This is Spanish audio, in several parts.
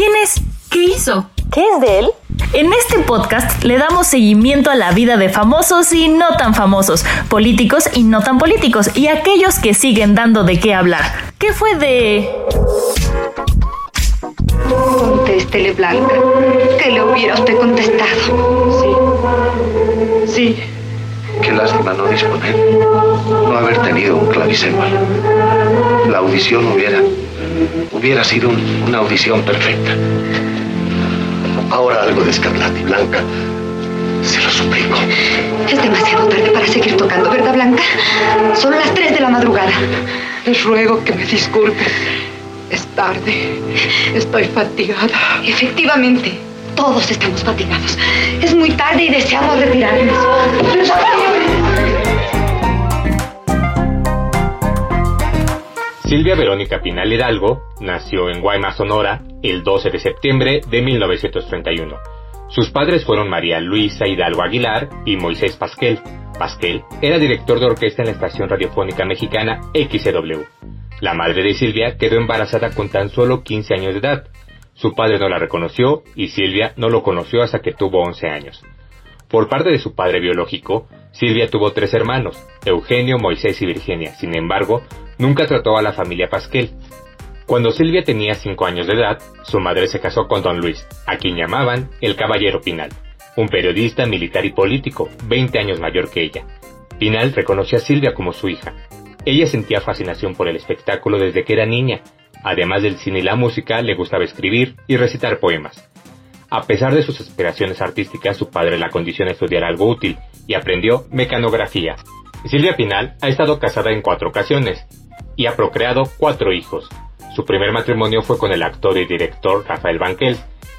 ¿Quién es? ¿Qué hizo? ¿Qué es de él? En este podcast le damos seguimiento a la vida de famosos y no tan famosos, políticos y no tan políticos, y aquellos que siguen dando de qué hablar. ¿Qué fue de...? Contéstele, Blanca. Que le hubiera usted contestado. Sí. Sí. Qué lástima no disponer, no haber tenido un clavicémbalo. La audición hubiera, hubiera sido un- una audición perfecta. Ahora algo de Escarlata y Blanca, se lo suplico. Es demasiado tarde para seguir tocando, ¿verdad, Blanca? Son las 3 de la madrugada. Les ruego que me disculpen. Es tarde. Estoy fatigada. Efectivamente, todos estamos fatigados. Es muy tarde y deseamos retirarnos. Silvia Verónica Pinal Hidalgo nació en Guaymas, Sonora, el 12 de septiembre de 1931. Sus padres fueron María Luisa Hidalgo Aguilar y Moisés Pasquel. Pasquel era director de orquesta en la estación radiofónica mexicana XCW. La madre de Silvia quedó embarazada con tan solo 15 años de edad. Su padre no la reconoció y Silvia no lo conoció hasta que tuvo 11 años. Por parte de su padre biológico, Silvia tuvo tres hermanos, Eugenio, Moisés y Virginia. Sin embargo, nunca trató a la familia Pasquel. Cuando Silvia tenía cinco años de edad, su madre se casó con don Luis, a quien llamaban el Caballero Pinal, un periodista militar y político, 20 años mayor que ella. Pinal reconoció a Silvia como su hija. Ella sentía fascinación por el espectáculo desde que era niña. Además del cine y la música, le gustaba escribir y recitar poemas. A pesar de sus aspiraciones artísticas, su padre la condicionó a estudiar algo útil y aprendió mecanografía. Silvia Pinal ha estado casada en cuatro ocasiones y ha procreado cuatro hijos. Su primer matrimonio fue con el actor y director Rafael Banquel,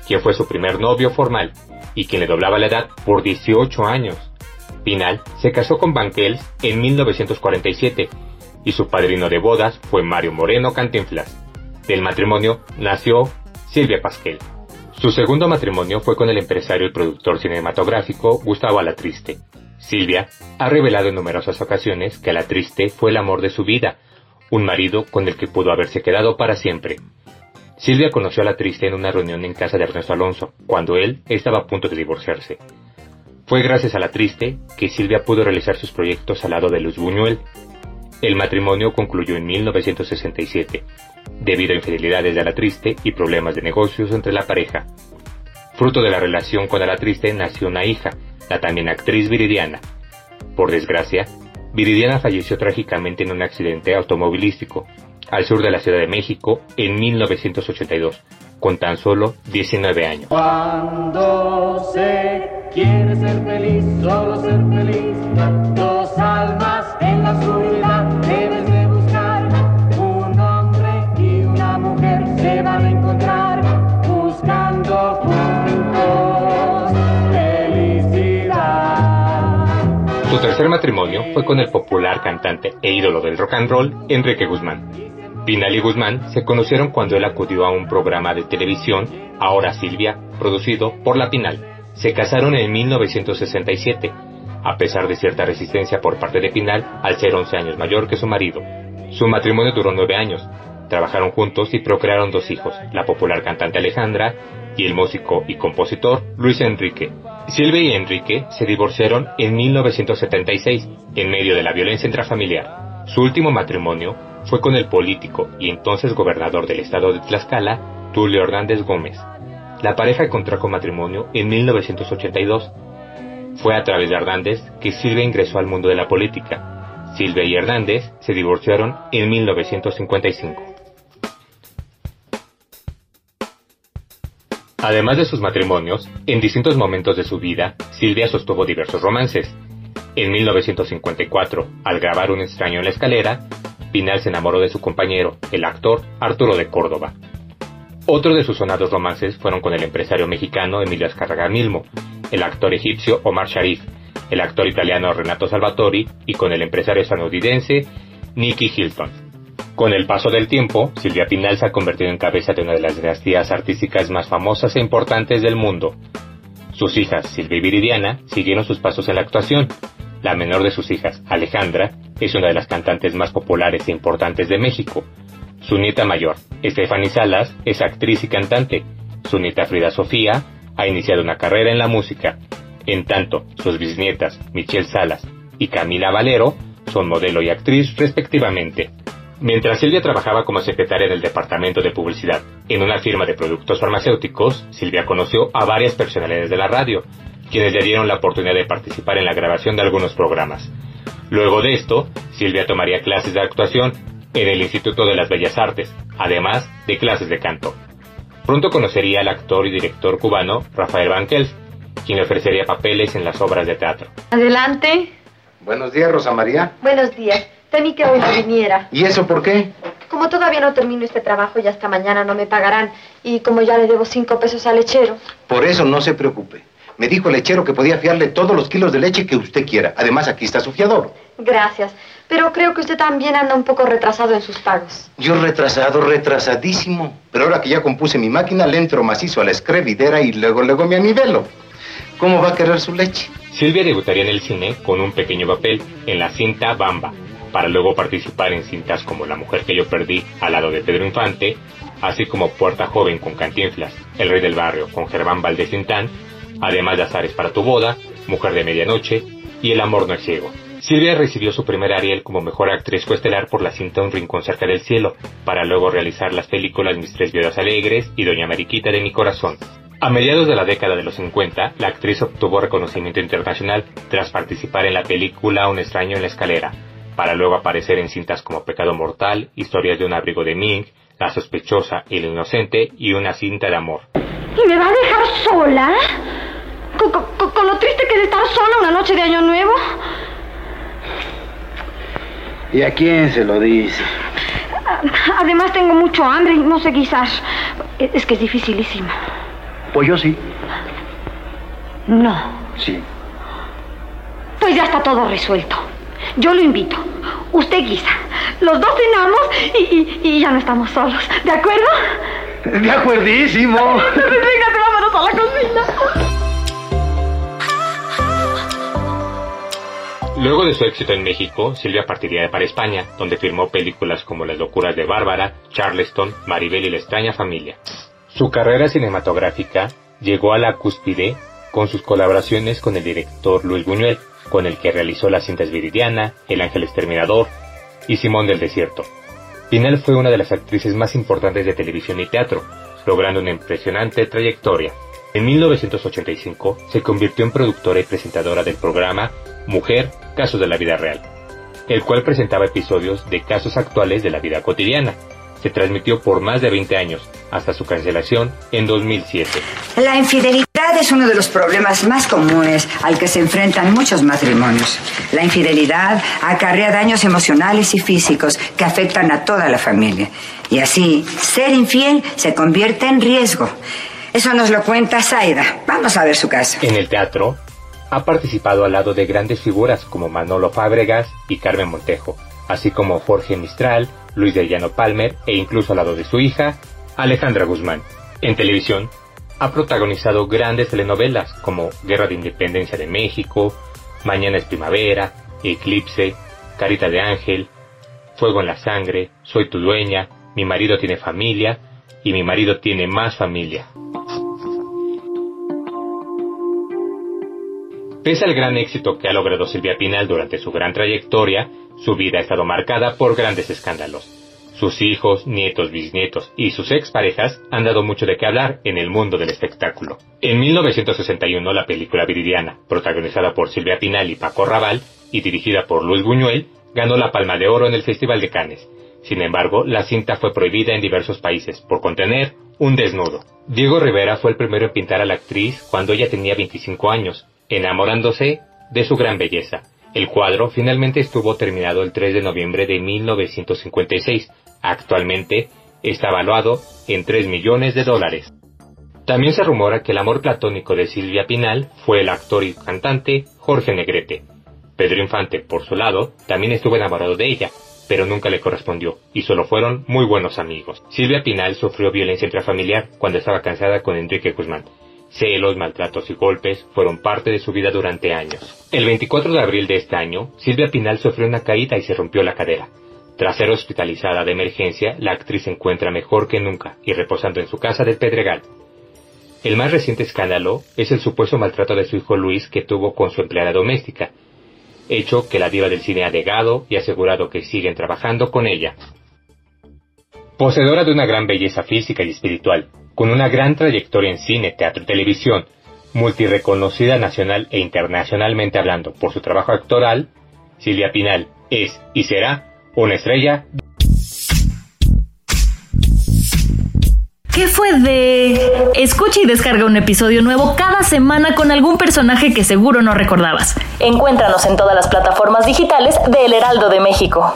quien fue su primer novio formal y quien le doblaba la edad por 18 años. Pinal se casó con Banquel en 1947 y su padrino de bodas fue Mario Moreno Cantinflas. Del matrimonio nació Silvia Pasquel. Su segundo matrimonio fue con el empresario y productor cinematográfico Gustavo Alatriste. Silvia ha revelado en numerosas ocasiones que Alatriste fue el amor de su vida, un marido con el que pudo haberse quedado para siempre. Silvia conoció a Alatriste en una reunión en casa de Ernesto Alonso, cuando él estaba a punto de divorciarse. Fue gracias a Alatriste que Silvia pudo realizar sus proyectos al lado de Luz Buñuel. El matrimonio concluyó en 1967, debido a infidelidades de Alatriste y problemas de negocios entre la pareja. Fruto de la relación con Alatriste nació una hija, la también actriz Viridiana. Por desgracia, Viridiana falleció trágicamente en un accidente automovilístico al sur de la Ciudad de México en 1982, con tan solo 19 años. Cuando se quiere ser feliz, solo ser feliz, dos almas en la oscuridad tercer matrimonio fue con el popular cantante e ídolo del rock and roll, Enrique Guzmán. Pinal y Guzmán se conocieron cuando él acudió a un programa de televisión, Ahora Silvia, producido por La Pinal. Se casaron en 1967, a pesar de cierta resistencia por parte de Pinal al ser 11 años mayor que su marido. Su matrimonio duró nueve años. Trabajaron juntos y procrearon dos hijos, la popular cantante Alejandra y el músico y compositor Luis Enrique. Silvia y Enrique se divorciaron en 1976, en medio de la violencia intrafamiliar. Su último matrimonio fue con el político y entonces gobernador del estado de Tlaxcala, Tulio Hernández Gómez. La pareja contrajo matrimonio en 1982. Fue a través de Hernández que Silvia ingresó al mundo de la política. Silvia y Hernández se divorciaron en 1955. Además de sus matrimonios, en distintos momentos de su vida, Silvia sostuvo diversos romances. En 1954, al grabar Un extraño en la escalera, Pinal se enamoró de su compañero, el actor Arturo de Córdoba. Otro de sus sonados romances fueron con el empresario mexicano Emilio Azcárraga Milmo, el actor egipcio Omar Sharif, el actor italiano Renato Salvatori y con el empresario estadounidense Nicky Hilton. Con el paso del tiempo, Silvia Pinal se ha convertido en cabeza de una de las dinastías artísticas más famosas e importantes del mundo. Sus hijas, Silvia y Viridiana, siguieron sus pasos en la actuación. La menor de sus hijas, Alejandra, es una de las cantantes más populares e importantes de México. Su nieta mayor, Stephanie Salas, es actriz y cantante. Su nieta Frida Sofía ha iniciado una carrera en la música. En tanto, sus bisnietas, Michelle Salas y Camila Valero, son modelo y actriz respectivamente. Mientras Silvia trabajaba como secretaria del Departamento de Publicidad en una firma de productos farmacéuticos, Silvia conoció a varias personalidades de la radio, quienes le dieron la oportunidad de participar en la grabación de algunos programas. Luego de esto, Silvia tomaría clases de actuación en el Instituto de las Bellas Artes, además de clases de canto. Pronto conocería al actor y director cubano Rafael Banquels, quien le ofrecería papeles en las obras de teatro. Adelante. Buenos días, Rosa María. Buenos días. Temí que hoy no viniera. ¿Y eso por qué? Como todavía no termino este trabajo y hasta mañana no me pagarán, y como ya le debo cinco pesos al lechero. Por eso no se preocupe. Me dijo el lechero que podía fiarle todos los kilos de leche que usted quiera. Además, aquí está su fiador. Gracias. Pero creo que usted también anda un poco retrasado en sus pagos. Yo retrasado, retrasadísimo. Pero ahora que ya compuse mi máquina, le entro macizo a la escrevidera y luego, luego me anivelo. ¿Cómo va a querer su leche? Silvia debutaría en el cine con un pequeño papel en la cinta Bamba, para luego participar en cintas como La mujer que yo perdí al lado de Pedro Infante, así como Puerta Joven con Cantinflas, El Rey del Barrio con Germán Valdés además de Azares para tu boda, Mujer de Medianoche y El amor no es ciego. Silvia recibió su primer Ariel como mejor actriz coestelar por la cinta Un rincón cerca del cielo, para luego realizar las películas Mis tres viudas alegres y Doña Mariquita de mi corazón. A mediados de la década de los 50, la actriz obtuvo reconocimiento internacional tras participar en la película Un extraño en la escalera, para luego aparecer en cintas como Pecado Mortal, Historias de un abrigo de Ming, La sospechosa y la inocente y una cinta de amor. ¿Y me va a dejar sola? ¿Con, con- con lo triste que es estar sola una noche de Año Nuevo? ¿Y a quién se lo dice? Además tengo mucho hambre y no sé guisar. Es que es dificilísimo. Pues yo sí. No. Sí. Pues ya está todo resuelto. Yo lo invito. Usted guisa. Los dos cenamos y, y- y ya no estamos solos. ¿De acuerdo? De acuerdísimo. Véngate, vámonos a la cocina. Luego de su éxito en México, Silvia partiría para España, donde filmó películas como Las locuras de Bárbara, Charleston, Maribel y la extraña familia. Su carrera cinematográfica llegó a la cúspide con sus colaboraciones con el director Luis Buñuel, con el que realizó las cintas Viridiana, El Ángel Exterminador y Simón del Desierto. Pinal fue una de las actrices más importantes de televisión y teatro, logrando una impresionante trayectoria. En 1985 se convirtió en productora y presentadora del programa Mujer, Casos de la Vida Real, el cual presentaba episodios de casos actuales de la vida cotidiana. Se transmitió por más de 20 años, hasta su cancelación en 2007. La infidelidad es uno de los problemas más comunes al que se enfrentan muchos matrimonios. La infidelidad acarrea daños emocionales y físicos que afectan a toda la familia. Y así, ser infiel se convierte en riesgo. Eso nos lo cuenta Zaida. Vamos a ver su caso. En el teatro, ha participado al lado de grandes figuras como Manolo Fábregas y Carmen Montejo, así como Jorge Mistral, Luis de Llano Palmer e incluso al lado de su hija, Alejandra Guzmán. En televisión, ha protagonizado grandes telenovelas como Guerra de Independencia de México, Mañana es Primavera, Eclipse, Carita de Ángel, Fuego en la Sangre, Soy tu dueña, Mi marido tiene familia y Mi marido tiene más familia. Pese al gran éxito que ha logrado Silvia Pinal durante su gran trayectoria, su vida ha estado marcada por grandes escándalos. Sus hijos, nietos, bisnietos y sus exparejas han dado mucho de qué hablar en el mundo del espectáculo. En 1961 la película Viridiana, protagonizada por Silvia Pinal y Paco Raval y dirigida por Luis Buñuel, ganó la Palma de Oro en el Festival de Cannes. Sin embargo, la cinta fue prohibida en diversos países por contener un desnudo. Diego Rivera fue el primero en pintar a la actriz cuando ella tenía 25 años, enamorándose de su gran belleza. El cuadro finalmente estuvo terminado el 3 de noviembre de 1956. Actualmente está evaluado en 3 millones de dólares. También se rumora que el amor platónico de Silvia Pinal fue el actor y cantante Jorge Negrete. Pedro Infante, por su lado, también estuvo enamorado de ella, pero nunca le correspondió, y solo fueron muy buenos amigos. Silvia Pinal sufrió violencia intrafamiliar cuando estaba cansada con Enrique Guzmán. Celos, maltratos y golpes fueron parte de su vida durante años. El 24 de abril de este año, Silvia Pinal sufrió una caída y se rompió la cadera. Tras ser hospitalizada de emergencia, la actriz se encuentra mejor que nunca y reposando en su casa del Pedregal. El más reciente escándalo es el supuesto maltrato de su hijo Luis que tuvo con su empleada doméstica, hecho que la diva del cine ha negado y asegurado que siguen trabajando con ella. Poseedora de una gran belleza física y espiritual, con una gran trayectoria en cine, teatro y televisión, multireconocida nacional e internacionalmente hablando por su trabajo actoral, Silvia Pinal es y será una estrella. ¿Qué fue de...? Escucha y descarga un episodio nuevo cada semana con algún personaje que seguro no recordabas. Encuéntranos en todas las plataformas digitales de El Heraldo de México.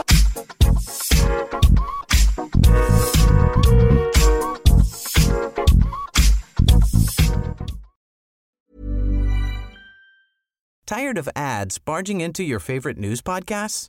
Tired of ads barging into your favorite news podcasts?